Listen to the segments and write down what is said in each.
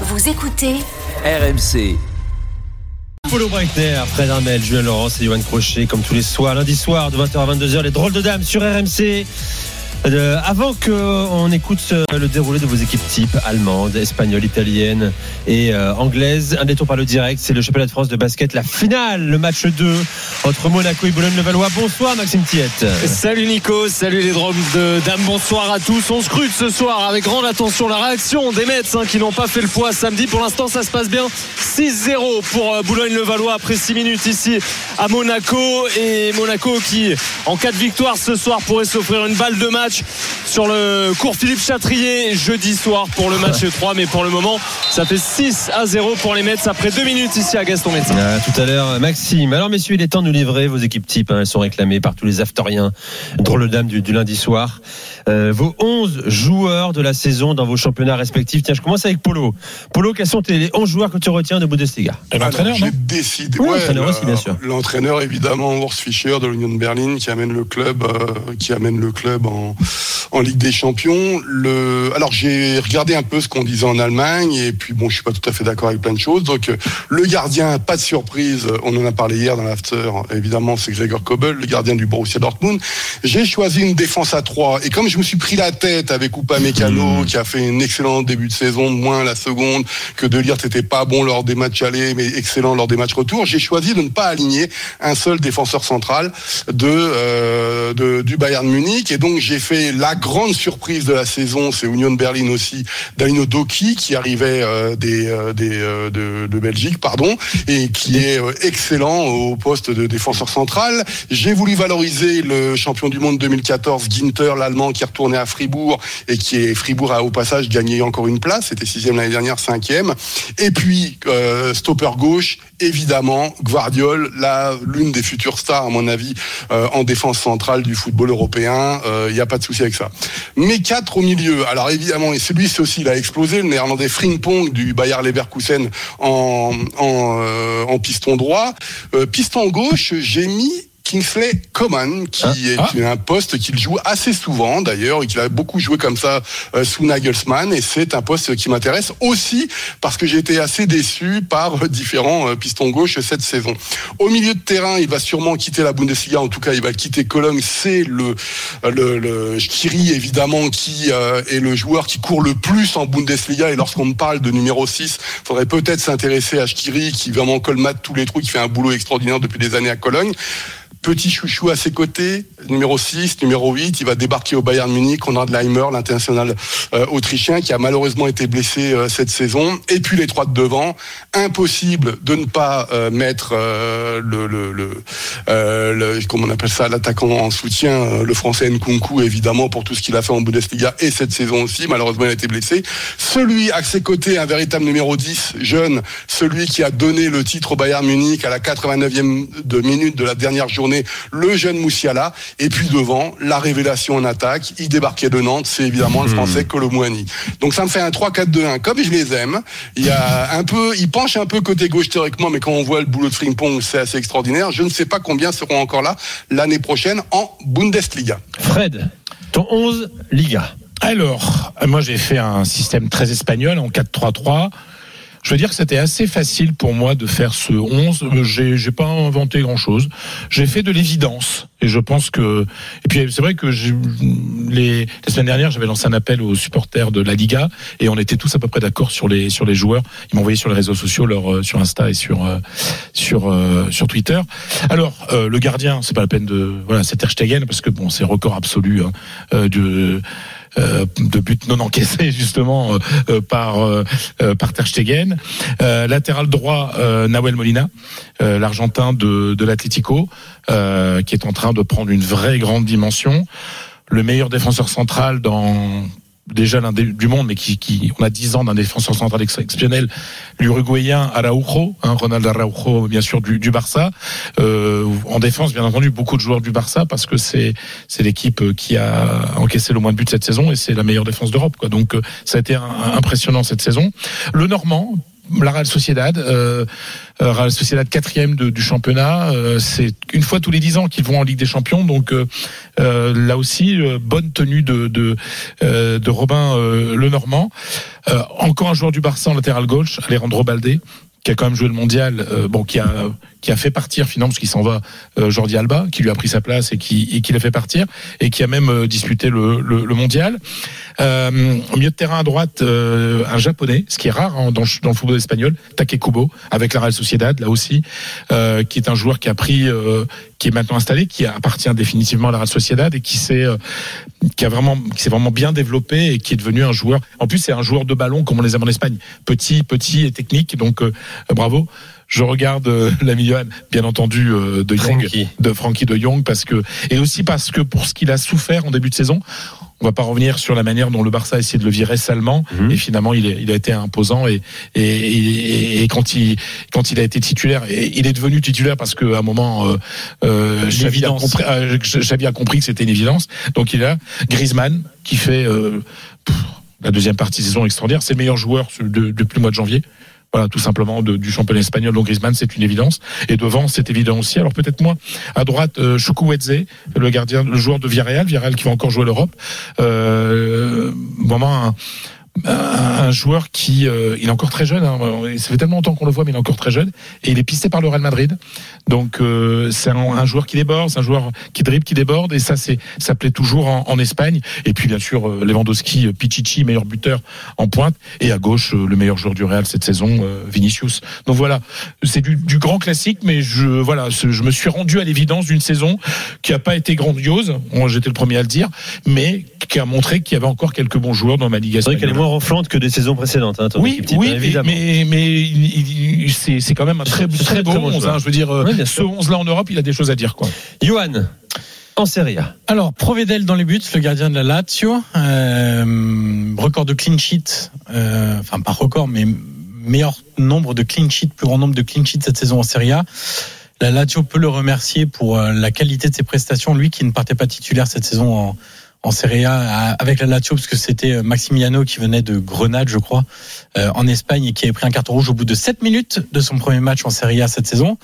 Vous écoutez RMC. Polo Breitner, Fred Armel, Julien Laurence et Johan Crochet, comme tous les soirs, lundi soir de 20h à 22h, les drôles de dames sur RMC. Euh, avant qu'on écoute euh, le déroulé de vos équipes type allemandes, espagnoles, italiennes et euh, anglaises, un détour par le direct, c'est le championnat de France de basket, la finale, le match 2 entre Monaco et Boulogne-le-Valois. Bonsoir Maxime Tiette. Salut Nico, salut les drôles de dames, bonsoir à tous. On scrute ce soir avec grande attention la réaction des Mets hein, qui n'ont pas fait le poids samedi. Pour l'instant, ça se passe bien. 6-0 pour Boulogne-le-Valois après 6 minutes ici à Monaco. Et Monaco qui, en cas de victoire ce soir, pourrait s'offrir une balle de match sur le cours Philippe Chatrier jeudi soir pour le match 3 mais pour le moment ça fait 6 à 0 pour les Mets après 2 minutes ici à Gaston Médecin Ah, tout à l'heure, Maxime. Alors, messieurs, il est temps de nous livrer vos équipes types. hein. Elles sont réclamées par tous les afteriens, drôles de dames du, du lundi soir. Euh, vos 11 joueurs de la saison dans vos championnats respectifs. Tiens, je commence avec Polo. Polo, quels sont tes 11 joueurs que tu retiens de Bundesliga? J'ai décidé. Oui, ouais, l'entraîneur aussi, bien sûr. L'entraîneur, évidemment, Urs Fischer de l'Union de Berlin, qui amène le club, euh, qui amène le club en, en Ligue des Champions. Le, alors, j'ai regardé un peu ce qu'on disait en Allemagne, et puis bon, je suis pas tout à fait d'accord avec plein de choses. Donc, euh, le gardien, pas de surprise, on en a parlé hier dans l'after, évidemment, c'est Gregor Kobel, le gardien du Borussia Dortmund. J'ai choisi une défense à 3, et comme je me suis pris la tête avec Upamecano, Mmh. qui a fait un excellent début de saison, moins la seconde, que De Ligt n'était pas bon lors des matchs allés, mais excellent lors des matchs retour. J'ai choisi de ne pas aligner un seul défenseur central de, euh, de- du Bayern Munich. Et donc, j'ai fait la grande surprise de la saison, c'est Union Berlin aussi, Danilo Doki, qui arrivait euh, des, euh, des, euh, de, de Belgique, pardon, et qui est excellent au poste de défenseur central. J'ai voulu valoriser le champion du monde 2014, Ginter, l'Allemand, qui est retourné à Fribourg et qui est Fribourg a au passage gagné encore une place. C'était sixième l'année dernière, cinquième. Et puis stopper gauche, évidemment, Guardiol, l'une des futures stars à mon avis euh, en défense centrale du football européen. Il n'y a pas de souci avec ça. Mais quatre au milieu. Alors évidemment, et celui ci aussi, il a explosé. Le néerlandais Frimpong du Bayer Leverkusen en, en, euh, piston droit. Euh, piston gauche, j'ai mis Kingsley Coman, qui Ah. est un poste qu'il joue assez souvent d'ailleurs, et qu'il a beaucoup joué comme ça euh, sous Nagelsmann, et c'est un poste qui m'intéresse aussi parce que j'ai été assez déçu par euh, différents euh, pistons gauche cette saison. Au milieu de terrain, il va sûrement quitter la Bundesliga, en tout cas il va quitter Cologne, c'est le, le, le Skiri évidemment qui euh, est le joueur qui court le plus en Bundesliga, et lorsqu'on me parle de numéro 6, faudrait peut-être s'intéresser à Skiri qui vraiment colmate tous les trous, qui fait un boulot extraordinaire depuis des années à Cologne. Petit chouchou à ses côtés, numéro 6, numéro 8, il va débarquer au Bayern Munich, Konrad Leimer, l'international euh, autrichien, qui a malheureusement été blessé euh, cette saison. Et puis les trois de devant, impossible de ne pas euh, mettre euh, le, le, le, euh, le- comment on appelle ça, l'attaquant en soutien, euh, le français Nkunku, évidemment, pour tout ce qu'il a fait en Bundesliga et cette saison aussi. Malheureusement, il a été blessé. Celui à ses côtés, un véritable numéro 10, jeune, celui qui a donné le titre au Bayern Munich à la 89e de minute de la dernière journée, le jeune Moussiala. Et puis devant, la révélation en attaque. Il débarquait de Nantes, c'est évidemment le français Colomouani. Donc ça me fait un 3-4-2-1. Comme je les aime, il y a un peu, il penche un peu côté gauche théoriquement, mais quand on voit le boulot de Frimpong, c'est assez extraordinaire. Je ne sais pas combien seront encore là l'année prochaine en Bundesliga. Fred, ton 11 Liga. Alors, moi j'ai fait un système très espagnol en 4-3-3. Je veux dire que c'était assez facile pour moi de faire ce 11. Euh, J'ai, j'ai pas inventé grand chose. J'ai fait de l'évidence. Et je pense que, et puis c'est vrai que les, la semaine dernière, j'avais lancé un appel aux supporters de la Liga et on était tous à peu près d'accord sur les, sur les joueurs. Ils m'ont envoyé sur les réseaux sociaux, leur, euh, sur Insta et sur, euh, sur, sur Twitter. Alors, euh, le gardien, c'est pas la peine de, voilà, c'est Ter parce que bon, c'est record absolu, hein, de, de buts non encaissés justement euh, euh, par euh, euh, par Ter Stegen. Euh, latéral droit euh, Nahuel Molina, euh, l'Argentin de de l'Atlético, euh, qui est en train de prendre une vraie grande dimension. Le meilleur défenseur central dans déjà l'un des- du monde, mais qui, qui on a 10 ans d'un défenseur central ex- exceptionnel, l'Uruguayen Araujo, hein, Ronald Araujo bien sûr du, Barça. Euh, en défense, bien entendu, beaucoup de joueurs du Barça parce que c'est c'est l'équipe qui a encaissé le moins de buts cette saison et c'est la meilleure défense d'Europe. Quoi. Donc euh, ça a été impressionnant cette saison. Le Normand, la Real Sociedad, euh, euh, Real Sociedad quatrième du championnat. Euh, c'est une fois tous les dix ans qu'ils vont en Ligue des Champions, donc euh, euh, là aussi euh, bonne tenue de de, de Robin Lenormand. Euh, encore un joueur du Barça en latéral gauche, Alejandro Balde qui a quand même joué le mondial, euh, bon, qui a qui a fait partir finalement parce qu'il s'en va euh, Jordi Alba, qui lui a pris sa place et qui et qui l'a fait partir et qui a même disputé le, le, le mondial. Euh, au milieu de terrain à droite, euh, un japonais, ce qui est rare hein, dans, le- football espagnol, Takekubo, avec la Real Sociedad, là aussi, euh, qui est un joueur qui a pris, euh, qui est maintenant installé, qui appartient définitivement à la Real Sociedad et qui s'est, euh, qui a vraiment, qui s'est vraiment bien développé et qui est devenu un joueur. En plus, c'est un joueur de ballon comme on les aime en Espagne, petit, petit et technique. Donc, euh, bravo. Je regarde euh, l'ami Johan, bien entendu, euh, de Young, Frankie. de Frankie de Jong, parce que et aussi parce que pour ce qu'il a souffert en début de saison, on va pas revenir sur la manière dont le Barça a essayé de le virer salement Mhm. et finalement il, est, il a été imposant et, et, et, et quand il quand il a été titulaire et il est devenu titulaire parce qu'à un moment euh, euh, Xavi, a L'évidence. compris, euh, Xavi a compris que c'était une évidence donc il est là Griezmann qui fait pff, la deuxième partie de saison extraordinaire c'est le meilleur joueur de- depuis le mois de janvier voilà, tout simplement du championnat espagnol. Donc Griezmann, c'est une évidence. Et devant, c'est évident aussi. Alors peut-être moins à droite, euh, le gardien, le joueur de Villarreal, Villarreal qui va encore jouer l'Europe. Euh, un joueur qui, euh, il est encore très jeune. Hein, ça fait tellement longtemps qu'on le voit, mais il est encore très jeune. Et il est pisté par le Real Madrid. Donc euh, c'est un, un joueur qui déborde, c'est un joueur qui dribble, qui déborde. Et ça, c'est ça plaît toujours en, en Espagne. Et puis bien sûr, euh, Lewandowski, euh, Pichichi, meilleur buteur en pointe. Et à gauche, euh, le meilleur joueur du Real cette saison, Vinicius. Donc voilà, c'est du, du grand classique, mais je voilà, je me suis rendu à l'évidence d'une saison qui a pas été grandiose. Bon, J'étais le premier à le dire, mais qui a montré qu'il y avait encore quelques bons joueurs dans ma ligue espagnole. Moins renflante que des saisons précédentes. Hein, ton Oui, équipe type, oui, mais, évidemment. mais, mais il- il- c'est quand même un très, très, bon 11. joueur. hein, je veux dire, Oui, ce sûr. 11 là en Europe, il a des choses à dire. quoi. Johan, en Serie A. Alors, Provedel dans les buts, le gardien de la Lazio. Euh, record de clean sheet. euh, enfin, pas record, mais meilleur nombre de clean sheet, plus grand nombre de clean sheet cette saison en Serie A. La Lazio peut le remercier pour euh, la qualité de ses prestations. Lui qui ne partait pas titulaire cette saison en, en Serie A avec la Lazio, parce que c'était euh, Maximiano qui venait de Grenade, je crois, euh, en Espagne et qui avait pris un carton rouge au bout de 7 minutes de son premier match en Serie A cette saison.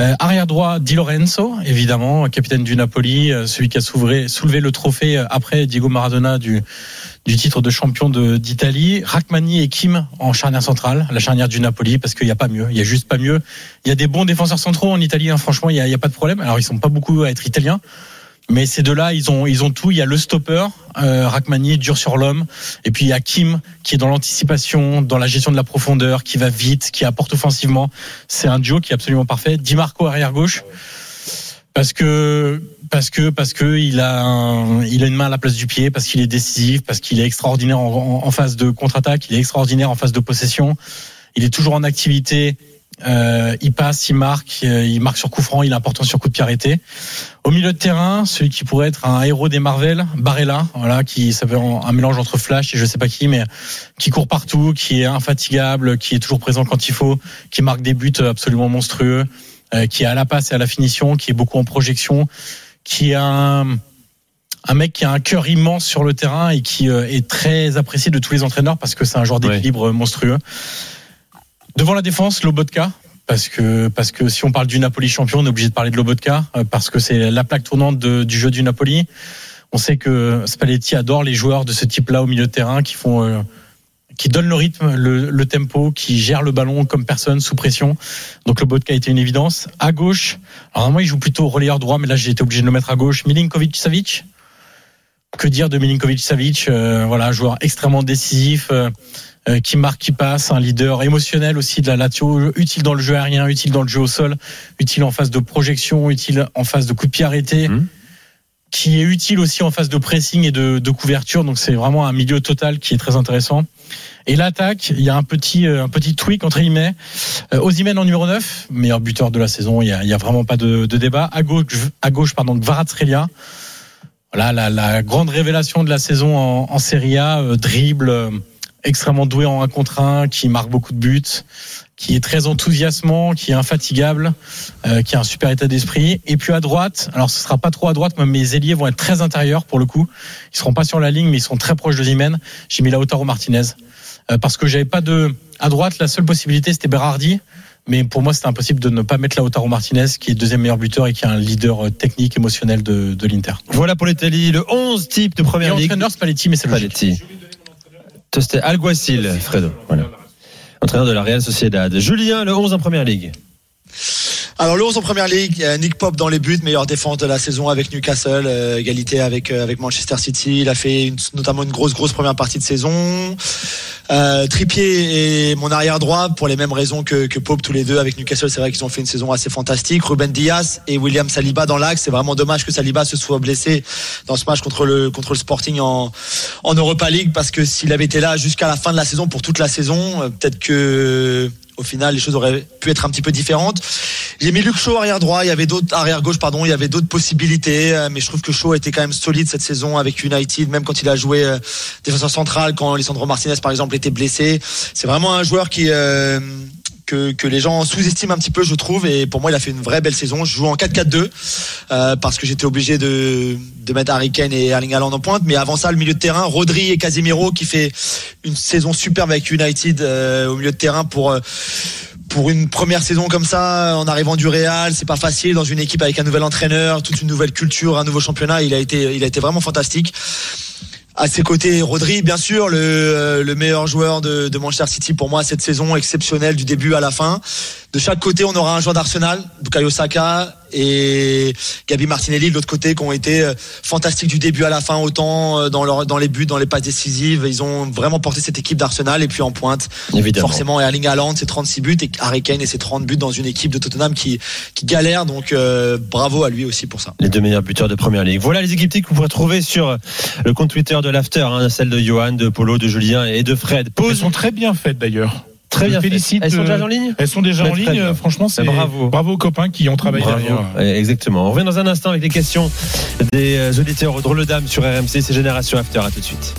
Euh, arrière droit, Di Lorenzo, évidemment, capitaine du Napoli, euh, celui qui a soulevé, le trophée euh, après Diego Maradona du, du titre de champion d'Italie. Rachmani et Kim en charnière centrale, la charnière du Napoli, parce qu'il n'y a pas mieux. Il y a juste pas mieux. Il y a des bons défenseurs centraux en Italie, hein, franchement, il n'y a pas de problème. Alors, ils sont pas beaucoup à être italiens. Mais ces deux-là, ils ont, ils ont tout. Il y a le stopper, euh, Rachmani, dur sur l'homme. Et puis il y a Kim, qui est dans l'anticipation, dans la gestion de la profondeur, qui va vite, qui apporte offensivement. C'est un duo qui est absolument parfait. Di Marco arrière gauche. Parce que, parce que, parce que il a, un- il a une main à la place du pied, parce qu'il est décisif, parce qu'il est extraordinaire en, en- en phase de contre-attaque, il est extraordinaire en phase de possession. Il est toujours en activité. Euh, il passe, il marque, euh, il marque sur coup franc, il est important sur coup de pied arrêté. Au milieu de terrain, celui qui pourrait être un héros des Marvel, Barella, voilà, qui ça fait un mélange entre Flash et je sais pas qui, mais qui court partout, qui est infatigable, qui est toujours présent quand il faut, qui marque des buts absolument monstrueux, euh, qui est à la passe et à la finition, qui est beaucoup en projection, qui a un, un mec qui a un cœur immense sur le terrain et qui euh, est très apprécié de tous les entraîneurs parce que c'est un joueur d'équilibre monstrueux. Devant la défense, Lobotka. Parce que, parce que si on parle du Napoli champion, on est obligé de parler de Lobotka, euh, parce que c'est la plaque tournante du jeu du Napoli. On sait que Spalletti adore les joueurs de ce type-là au milieu de terrain qui font, euh, qui donnent le rythme, le, tempo, qui gèrent le ballon comme personne sous pression. Donc Lobotka été une évidence. À gauche, alors moi il joue plutôt relayeur droit, mais là j'ai été obligé de le mettre à gauche. Milinkovic Savic. Que dire de Milinkovic Savic euh, Voilà, joueur extrêmement décisif. euh, qui marque, qui passe, un leader émotionnel aussi de la Lazio, utile dans le jeu aérien, utile dans le jeu au sol, utile en phase de projection, utile en phase de coup de pied arrêté, Mhm. qui est utile aussi en phase de pressing et de, de couverture. Donc c'est vraiment un milieu total qui est très intéressant. Et l'attaque, il y a un petit euh, un petit tweak entre guillemets. Euh, Osimhen en numéro 9, meilleur buteur de la saison. Il y a, il y a vraiment pas de, de débat. À gauche, à gauche pardon, Kvaratskhelia. Voilà la, la grande révélation de la saison en, en Serie A, euh, dribble. Extrêmement doué en un contre un, qui marque beaucoup de buts, qui est très enthousiasmant, qui est infatigable, euh, qui a un super état d'esprit. Et puis à droite, alors ce sera pas trop à droite, mais mes ailiers vont être très intérieurs pour le coup. Ils seront pas sur la ligne, mais ils sont très proches de Zimen. J'ai mis Lautaro Martinez. euh, parce que j'avais pas de à droite. La seule possibilité c'était Berardi. Mais pour moi, c'était impossible de ne pas mettre Lautaro Martinez, qui est deuxième meilleur buteur et qui est un leader euh, technique, émotionnel de, de l'Inter. Voilà pour l'Italie, le 11 type de Et première ligue. entraîneur, Spalletti, mais c'est logique. C'était Alguacil, Fredo. Voilà. Entraîneur de la Real Sociedad. Julien, le 11 en première ligue. Alors le 11 en première ligue, euh, Nick Pop dans les buts, meilleure défense de la saison avec Newcastle, euh, égalité avec euh, avec Manchester City. Il a fait une- notamment une grosse grosse première partie de saison. Euh, Trippier et mon arrière droit pour les mêmes raisons que, que Pope tous les deux avec Newcastle. C'est vrai qu'ils ont fait une saison assez fantastique. Ruben Diaz et William Saliba dans l'axe. C'est vraiment dommage que Saliba se soit blessé dans ce match contre le contre le Sporting en en Europa League parce que s'il avait été là jusqu'à la fin de la saison pour toute la saison, euh, peut-être que au final les choses auraient pu être un petit peu différentes. J'ai mis Luke Shaw arrière droit, il y avait d'autres arrière gauche pardon, il y avait d'autres possibilités, euh, mais je trouve que Shaw était quand même solide cette saison avec United, même quand il a joué euh, défenseur central, quand Lisandro Martinez par exemple était blessé. C'est vraiment un joueur qui euh, que, les gens sous-estiment un petit peu, je trouve. Et pour moi, il a fait une vraie belle saison. Je joue en 4-4-2 euh, parce que j'étais obligé de, de mettre Harry Kane et Erling Haaland en pointe. Mais avant ça, le milieu de terrain, Rodri et Casemiro qui fait une saison superbe avec United euh, au milieu de terrain pour euh, pour une première saison comme ça, en arrivant du Real, c'est pas facile dans une équipe avec un nouvel entraîneur, toute une nouvelle culture, un nouveau championnat. Il a été, il a été vraiment fantastique. À ses côtés, Rodri, bien sûr, le, euh, le meilleur joueur de, de Manchester City pour moi cette saison exceptionnelle du début à la fin. De chaque côté, on aura un joueur d'Arsenal, Bukayo Saka et Gabi Martinelli de l'autre côté, qui ont été euh, fantastiques du début à la fin, autant euh, dans, leur, dans les buts, dans les passes décisives. Ils ont vraiment porté cette équipe d'Arsenal et puis en pointe, Évidemment. forcément Erling Haaland, ses 36 buts et Harry Kane et ses 30 buts dans une équipe de Tottenham qui, qui galère. Donc euh, bravo à lui aussi pour ça. Les deux meilleurs buteurs de première ligue. Voilà les équipes que vous pourrez trouver sur le compte Twitter de l'After, hein, celle de Johan, de Polo, de Julien et de Fred. Elles Pause sont très bien faites d'ailleurs. Très bien. félicite, Elles sont euh, déjà en ligne Elles sont déjà en très ligne. euh, Franchement, c'est Bravo. bravo aux copains qui ont travaillé derrière. Ouais, Exactement. On revient dans un instant avec les questions des euh, auditeurs au drôle dame sur RMC. C'est Génération After. À tout de suite.